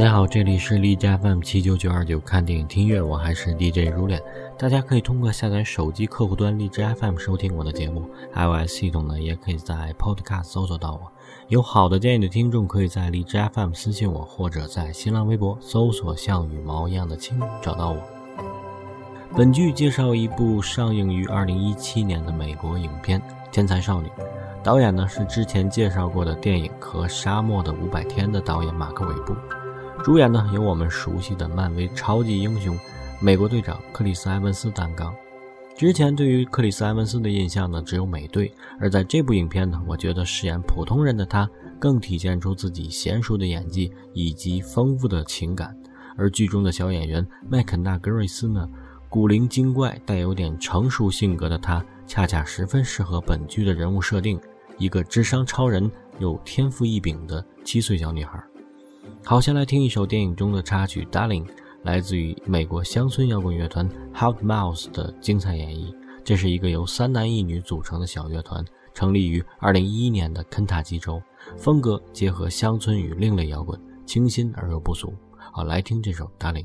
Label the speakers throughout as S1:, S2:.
S1: 大家好，这里是荔枝 FM 七九九二九看电影听乐，我还是 DJ 如脸。大家可以通过下载手机客户端荔枝 FM 收听我的节目，iOS 系统呢也可以在 Podcast 搜索到我。有好的建议的听众可以在荔枝 FM 私信我，或者在新浪微博搜索像羽毛一样的青找到我。本剧介绍一部上映于二零一七年的美国影片《天才少女》，导演呢是之前介绍过的电影和《沙漠的五百天》的导演马克韦布。主演呢有我们熟悉的漫威超级英雄美国队长克里斯埃文斯担纲。之前对于克里斯埃文斯的印象呢只有美队，而在这部影片呢，我觉得饰演普通人的他更体现出自己娴熟的演技以及丰富的情感。而剧中的小演员麦肯纳格瑞斯呢，古灵精怪带有点成熟性格的他，恰恰十分适合本剧的人物设定，一个智商超人又天赋异禀的七岁小女孩。好，先来听一首电影中的插曲《Darling》，来自于美国乡村摇滚乐团 Hot Mouse 的精彩演绎。这是一个由三男一女组成的小乐团，成立于2011年的肯塔基州，风格结合乡村与另类摇滚，清新而又不俗。好，来听这首《Darling》。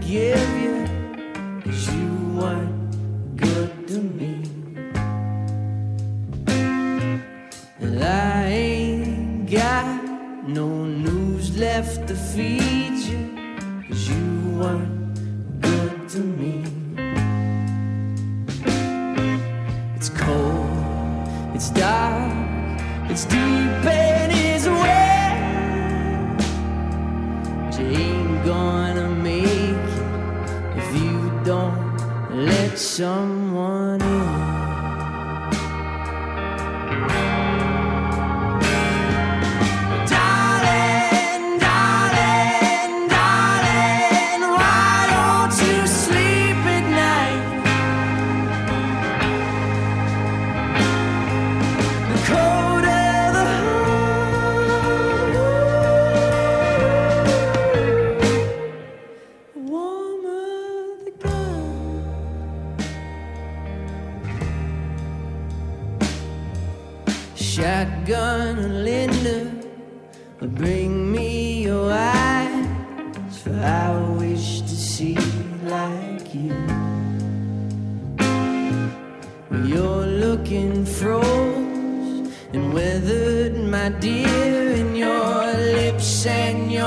S2: Give you Cause you weren't good to me. And I ain't got no news left to feed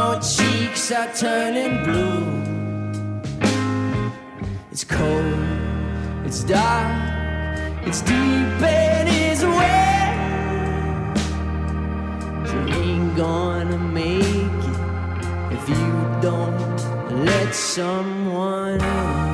S2: your cheeks are turning blue. It's cold, it's dark, it's deep and it's wet. You ain't gonna make it if you don't let someone in.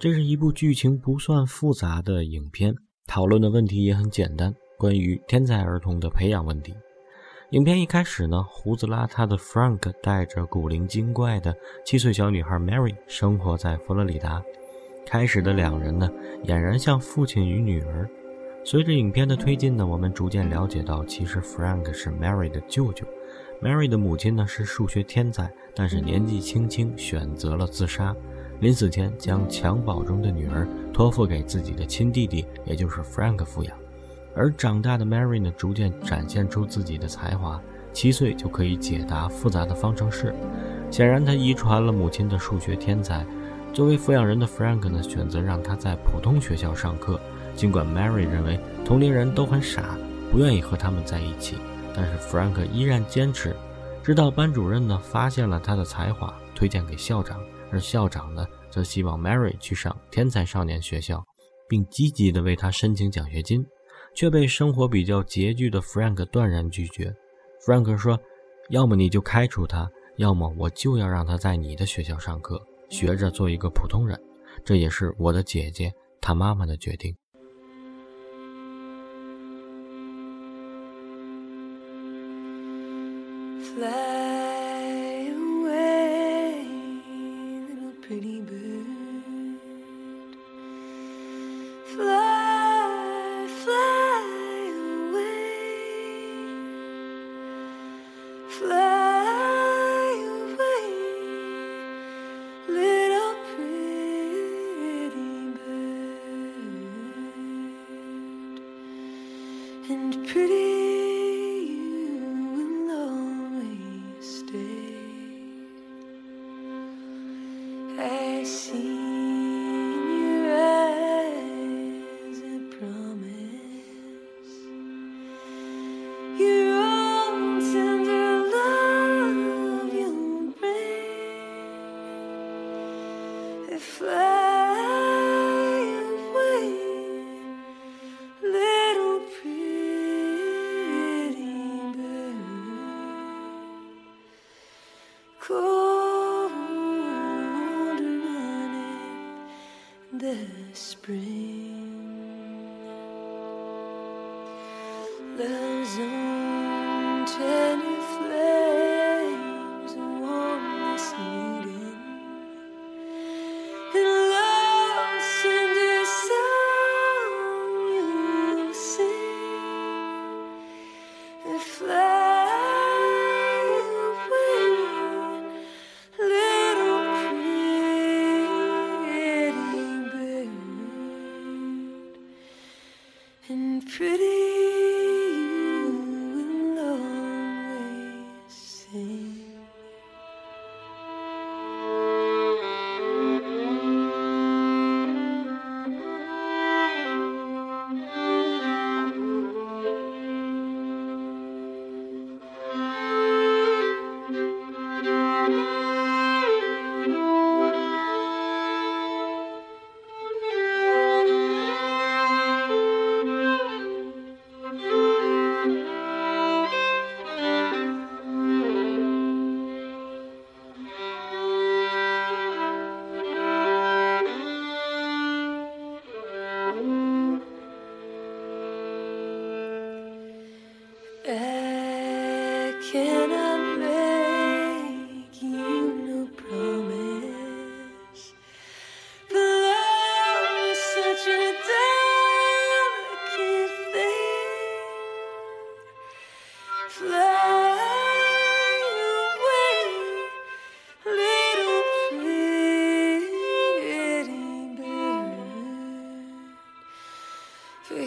S3: 这是一部剧情不算复杂的影片，讨论的问题也很简单，关于天才儿童的培养问题。影片一开始呢，胡子邋遢的 Frank 带着古灵精怪的七岁小女孩 Mary 生活在佛罗里达。开始的两人呢，俨然像父亲与女儿。随着影片的推进呢，我们逐渐了解到，其实 Frank 是 Mary 的舅舅。Mary 的母亲呢是数学天才，但是年纪轻轻选择了自杀。临死前将襁褓中的女儿托付给自己的亲弟弟，也就是 Frank 抚养。而长大的 Mary 呢，逐渐展现出自己的才华，七岁就可以解答复杂的方程式。显然，她遗传了母亲的数学天才。作为抚养人的 Frank 呢，选择让她在普通学校上课。尽管 Mary 认为同龄人都很傻，不愿意和他们在一起，但是 Frank 依然坚持。直到班主任呢发现了他的才华，推荐给校长，而校长呢，则希望 Mary 去上天才少年学校，并积极的为他申请奖学金，却被生活比较拮据的 Frank 断然拒绝。Frank 说：“要么你就开除他，要么我就要让他在你的学校上课，学着做一个普通人。”这也是我的姐姐她妈妈的决定。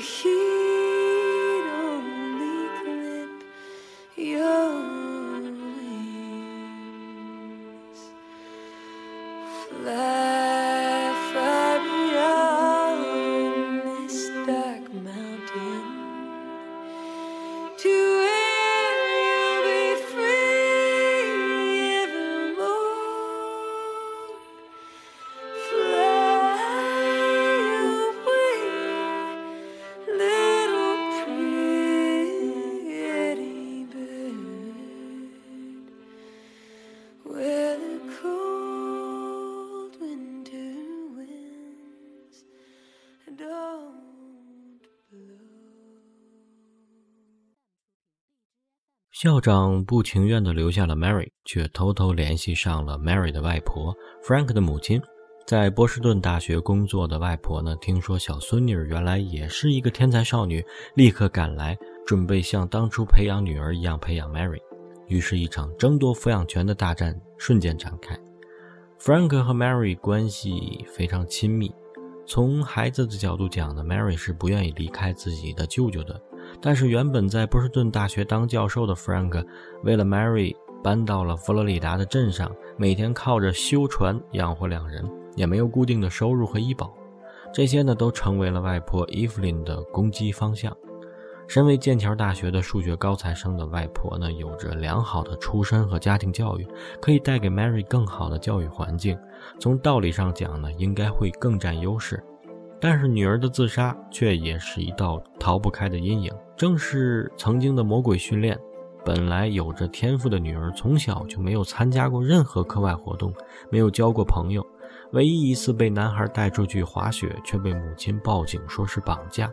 S3: hear.
S1: 校长不情愿地留下了 Mary，却偷偷联系上了 Mary 的外婆 Frank 的母亲，在波士顿大学工作的外婆呢，听说小孙女原来也是一个天才少女，立刻赶来，准备像当初培养女儿一样培养 Mary。于是，一场争夺抚养权的大战瞬间展开。Frank 和 Mary 关系非常亲密。从孩子的角度讲呢，Mary 是不愿意离开自己的舅舅的。但是，原本在波士顿大学当教授的 Frank，为了 Mary 搬到了佛罗里达的镇上，每天靠着修船养活两人，也没有固定的收入和医保。这些呢，都成为了外婆 Evelyn 的攻击方向。身为剑桥大学的数学高材生的外婆呢，有着良好的出身和家庭教育，可以带给 Mary 更好的教育环境。从道理上讲呢，应该会更占优势。但是女儿的自杀却也是一道逃不开的阴影。正是曾经的魔鬼训练，本来有着天赋的女儿从小就没有参加过任何课外活动，没有交过朋友。唯一一次被男孩带出去滑雪，却被母亲报警说是绑架。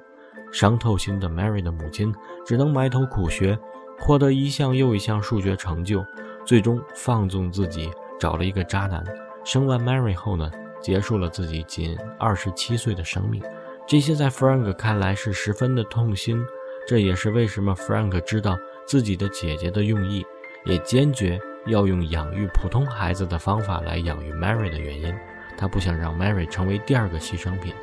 S1: 伤透心的 Mary 的母亲只能埋头苦学，获得一项又一项数学成就，最终放纵自己找了一个渣男。生完 Mary 后呢，结束了自己仅二十七岁的生命。这些在 Frank 看来是十分的痛心，这也是为什么 Frank 知道自己的姐姐的用意，也坚决要用养育普通孩子的方法来养育 Mary 的原因。他不想让 Mary 成为第二个牺牲品。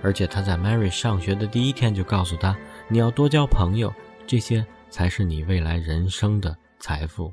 S1: 而且他在 Mary 上学的第一天就告诉他：“你要多交朋友，这些才是你未来人生的财富。”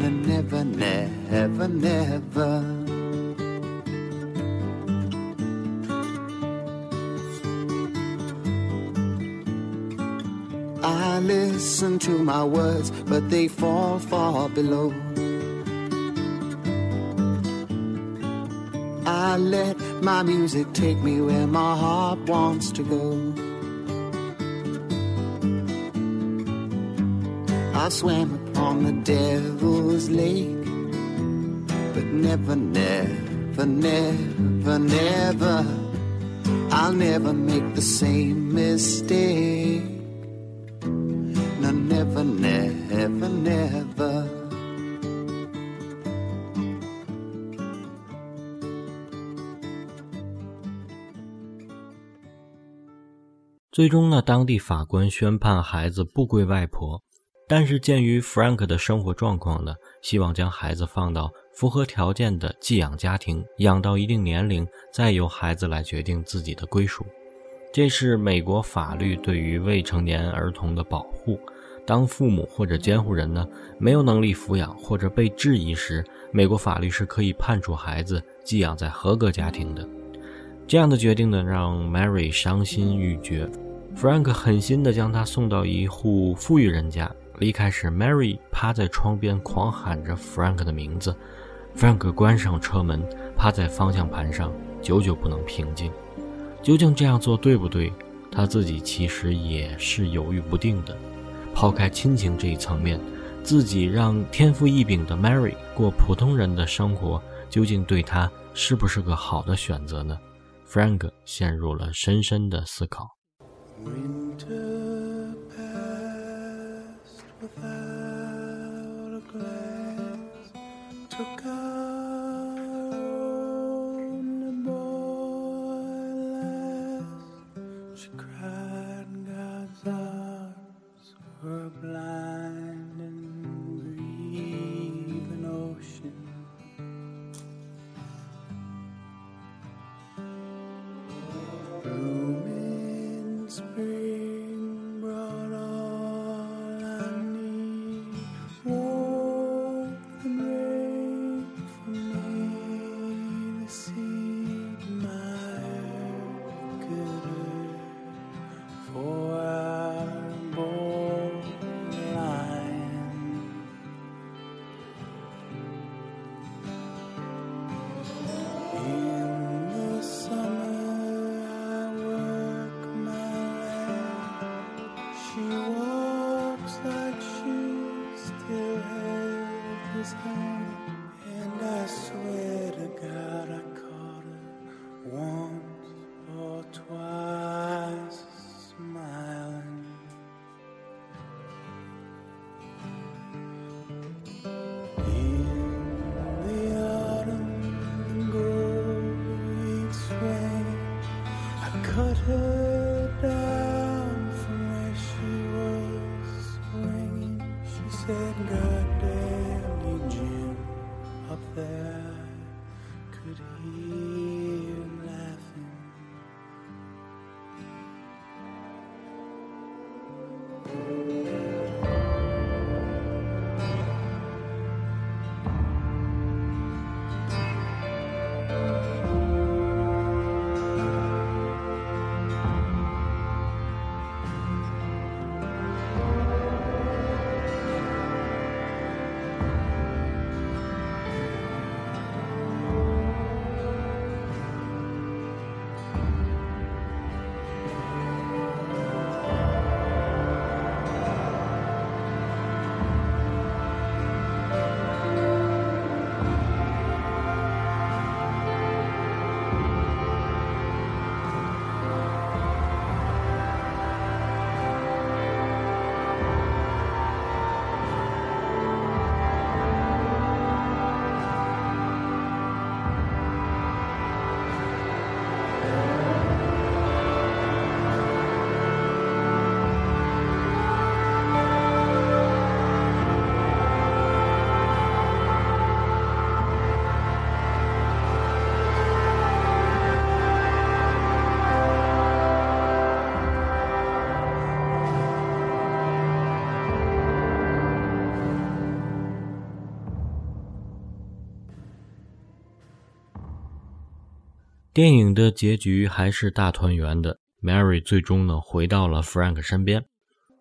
S4: No, never, never, never. I listen to my words, but they fall far below. I let my music take me where my heart wants to go. I swam on the devil's lake, but never, never, never, never, I'll never make the same mistake. No, never, never, never.
S1: 最终呢，当地法官宣判孩子不归外婆，但是鉴于 Frank 的生活状况呢，希望将孩子放到符合条件的寄养家庭，养到一定年龄，再由孩子来决定自己的归属。这是美国法律对于未成年儿童的保护。当父母或者监护人呢没有能力抚养或者被质疑时，美国法律是可以判处孩子寄养在合格家庭的。这样的决定呢，让 Mary 伤心欲绝。Frank 狠心地将她送到一户富裕人家。离开时，Mary 趴在窗边狂喊着 Frank 的名字。Frank 关上车门，趴在方向盘上，久久不能平静。究竟这样做对不对？他自己其实也是犹豫不定的。抛开亲情这一层面，自己让天赋异禀的 Mary 过普通人的生活，究竟对他是不是个好的选择呢？Frank 陷入了深深的思考。
S4: Winter
S5: with her.
S1: 电影的结局还是大团圆的，Mary 最终呢回到了 Frank 身边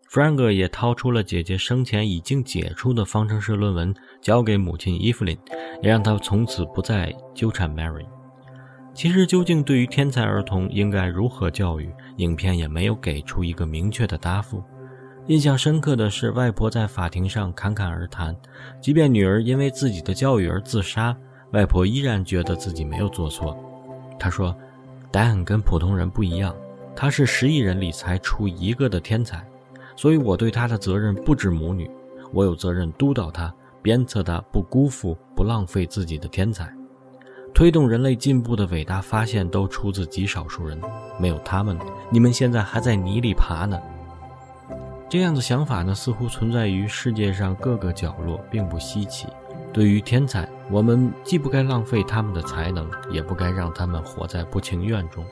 S1: ，Frank 也掏出了姐姐生前已经解出的方程式论文，交给母亲伊芙琳，也让她从此不再纠缠 Mary。其实，究竟对于天才儿童应该如何教育，影片也没有给出一个明确的答复。印象深刻的是，外婆在法庭上侃侃而谈，即便女儿因为自己的教育而自杀，外婆依然觉得自己没有做错。他说：“戴恩跟普通人不一样，他是十亿人里才出一个的天才，所以我对他的责任不止母女，我有责任督导他、鞭策他，不辜负、不浪费自己的天才。推动人类进步的伟大发现都出自极少数人，没有他们，你们现在还在泥里爬呢。”这样的想法呢，似乎存在于世界上各个角落，并不稀奇。对于天才，我们既不该浪费他们的才能，也不该让他们活在不情愿中。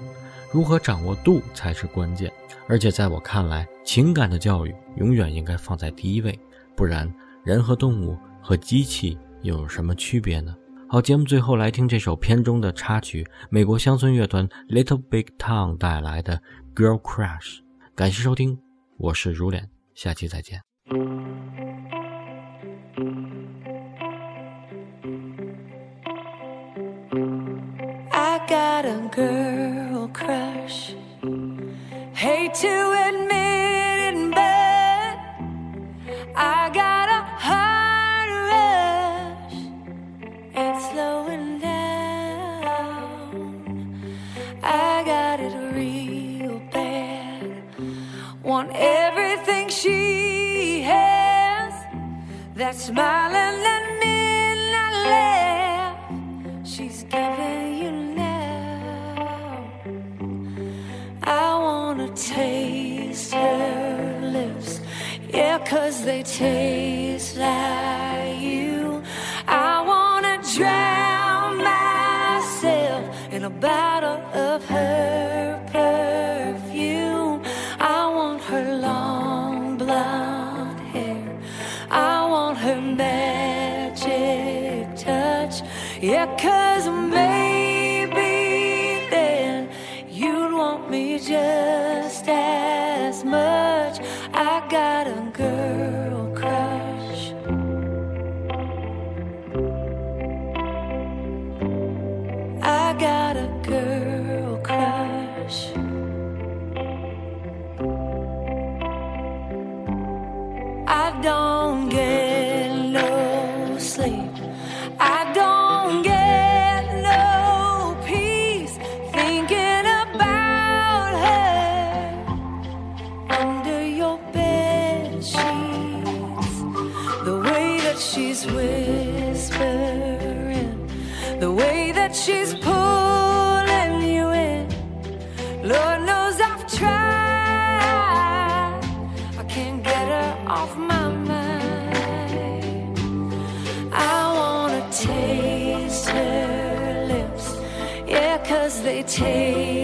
S1: 如何掌握度才是关键。而且在我看来，情感的教育永远应该放在第一位，不然人和动物和机器又有什么区别呢？好，节目最后来听这首片中的插曲，美国乡村乐团 Little Big Town 带来的《Girl Crush》。感谢收听。我是如脸，下期再见。
S3: Got a girl crush. Hate to admit it, but I got a heart rush. It's slowing down. I got it real bad. Want everything she has. That smiling, that midnight cause they taste like you. I wanna drown myself in a bottle of her perfume. I want her long blonde hair. I want her magic touch. Yeah, cause maybe then you'd want me just as girl whispering, the way that she's pulling you in. Lord knows I've tried. I can't get her off my mind. I wanna taste her lips, yeah, cause they taste